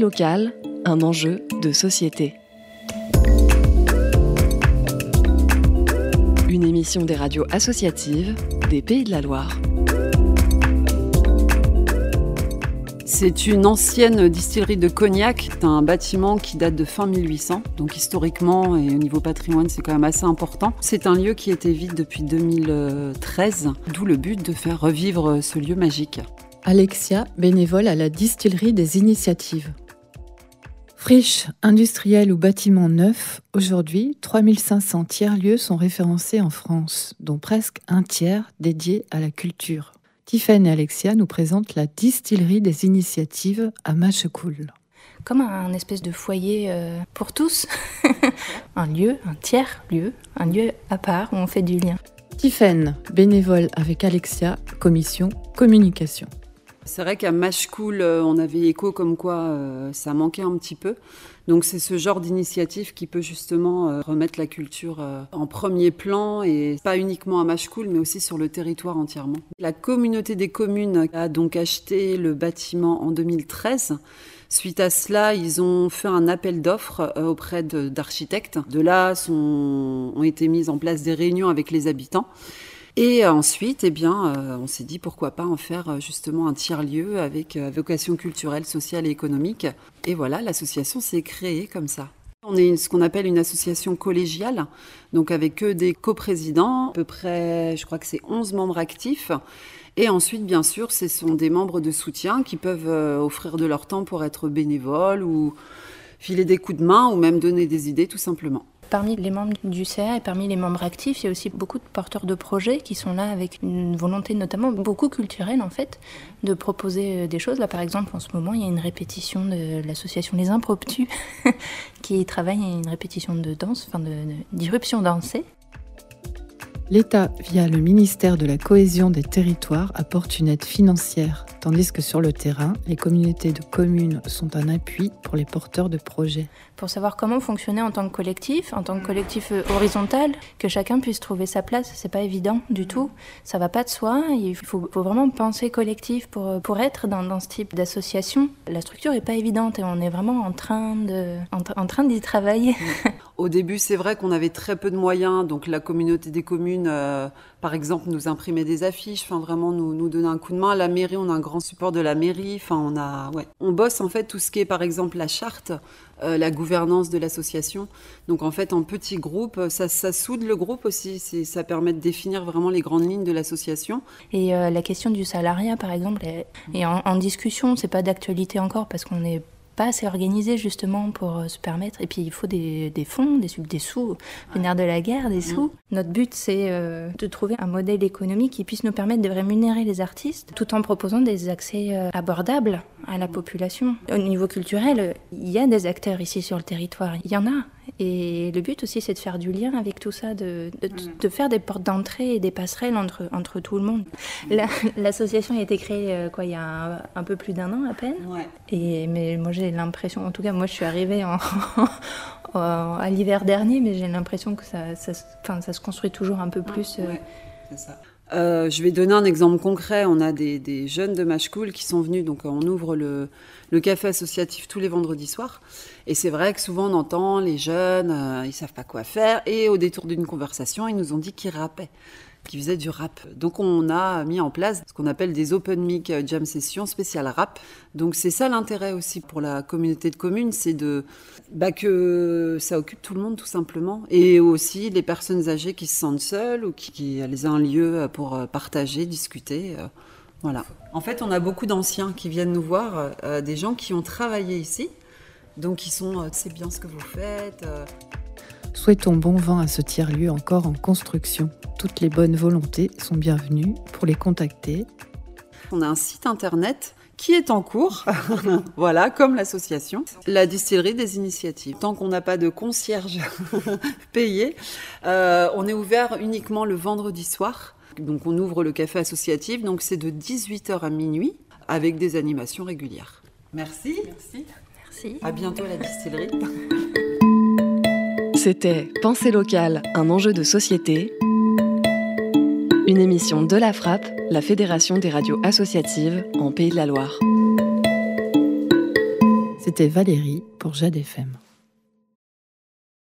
Locale, un enjeu de société. Une émission des radios associatives des Pays de la Loire. C'est une ancienne distillerie de cognac, un bâtiment qui date de fin 1800, donc historiquement et au niveau patrimoine c'est quand même assez important. C'est un lieu qui était vide depuis 2013, d'où le but de faire revivre ce lieu magique. Alexia, bénévole à la distillerie des initiatives. Friche, industrielle ou bâtiment neuf, aujourd'hui 3500 tiers-lieux sont référencés en France, dont presque un tiers dédié à la culture. Tiffany et Alexia nous présentent la distillerie des initiatives à Machecoul. Comme un espèce de foyer euh, pour tous, un lieu, un tiers-lieu, un lieu à part où on fait du lien. Tiffen, bénévole avec Alexia, commission communication. C'est vrai qu'à Mashcool, euh, on avait écho comme quoi euh, ça manquait un petit peu. Donc c'est ce genre d'initiative qui peut justement euh, remettre la culture en premier plan et pas uniquement à Mashcool mais aussi sur le territoire entièrement. La communauté des communes a donc acheté le bâtiment en 2013. Suite à cela, ils ont fait un appel d'offres auprès d'architectes. De, là sont, ont été mises en place des réunions avec les habitants. Et ensuite, eh bien, euh, on s'est dit pourquoi pas en faire euh, justement un tiers-lieu avec euh, vocation culturelle, sociale et économique. Et voilà, l'association s'est créée comme ça. On est ce qu'on appelle une association collégiale, donc avec que des coprésidents, à peu près, je crois que c'est 11 membres actifs. Et ensuite, bien sûr, ce sont des membres de soutien qui peuvent offrir de leur temps pour être bénévoles ou filer des coups de main ou même donner des idées tout simplement. Parmi les membres du CA et parmi les membres actifs, il y a aussi beaucoup de porteurs de projets qui sont là avec une volonté notamment beaucoup culturelle en fait de proposer euh, des choses. Là par exemple en ce moment il y a une répétition de l'association Les Impromptus qui travaille à une répétition de danse, enfin d'irruption dansée. L'État, via le ministère de la Cohésion des Territoires, apporte une aide financière, tandis que sur le terrain, les communautés de communes sont un appui pour les porteurs de projets pour savoir comment fonctionner en tant que collectif, en tant que collectif euh, horizontal, que chacun puisse trouver sa place. C'est pas évident du tout. Ça va pas de soi. Il faut, vraiment penser collectif pour, euh, être dans, ce type d'association. La structure est pas évidente et on est vraiment en, train d'y travailler. Au début, c'est vrai qu'on avait très peu de moyens, donc la communauté des communes, euh, par exemple, nous imprimait des affiches, enfin vraiment nous, donnait un coup de main. La mairie, on a un grand support de la mairie, enfin on a, ouais. On bosse en fait tout ce qui est, par exemple, la charte. Euh, la gouvernance de l'association. Donc en fait, en petits groupes, ça, soude le groupe aussi. Ça permet de définir vraiment les grandes lignes de l'association. Et euh, la question du salariat, par exemple, est, en, en discussion. C'est pas d'actualité encore parce qu'on est pas assez organisé justement pour euh, se permettre. Et puis il faut des, des fonds, des, des sous, le nerf de la guerre, des mm. sous. Notre but c'est euh, de trouver un modèle économique qui puisse nous permettre de rémunérer les artistes tout en proposant des accès euh, abordables à la population. Au niveau culturel, il y a des acteurs ici sur le territoire, il y en a. Et le but aussi, c'est de faire du lien avec tout ça, de, de, mm. faire des portes d'entrée et des passerelles entre, entre tout le monde. L'association a été créée euh, quoi, il y a un, peu plus d'un an à peine. Et, mais moi, j'ai l'impression, en tout cas, moi, je suis arrivée en, à l'hiver dernier, mais j'ai l'impression que ça, ça, ça, se construit toujours un peu plus. Euh. c'est ça. Euh, je vais donner un exemple concret. On a des, jeunes de Mashcool qui sont venus, donc on ouvre le, le café associatif tous les vendredis soirs. Et c'est vrai que souvent on entend les jeunes, euh, ils savent pas quoi faire. Et au détour d'une conversation, ils nous ont dit qu'ils rappaient qui faisaient du rap. Donc on a mis en place ce qu'on appelle des open mic jam sessions spéciales rap. Donc c'est ça l'intérêt aussi pour la communauté de communes, c'est de bah, que ça occupe tout le monde tout simplement, et aussi les personnes âgées qui se sentent seules ou qui, qui elles un lieu pour euh, partager, discuter. Euh, voilà. En fait, on a beaucoup d'anciens qui viennent nous voir, euh, des gens qui ont travaillé ici, donc ils sont c'est bien ce que vous faites. Souhaitons bon vent à ce tiers-lieu encore en construction. Toutes les bonnes volontés sont bienvenues pour les contacter. On a un site internet qui est en cours, voilà, comme l'association, la distillerie des initiatives. Tant qu'on n'a pas de concierge payé, euh, on est ouvert uniquement le vendredi soir. Donc on ouvre le café associatif, donc c'est de 18h à minuit, avec des animations régulières. Merci. Merci. Merci. À bientôt à la distillerie. C'était Pensée locale, un enjeu de société. Une émission de la Frappe, la Fédération des radios associatives en Pays de la Loire. C'était Valérie pour Jade FM.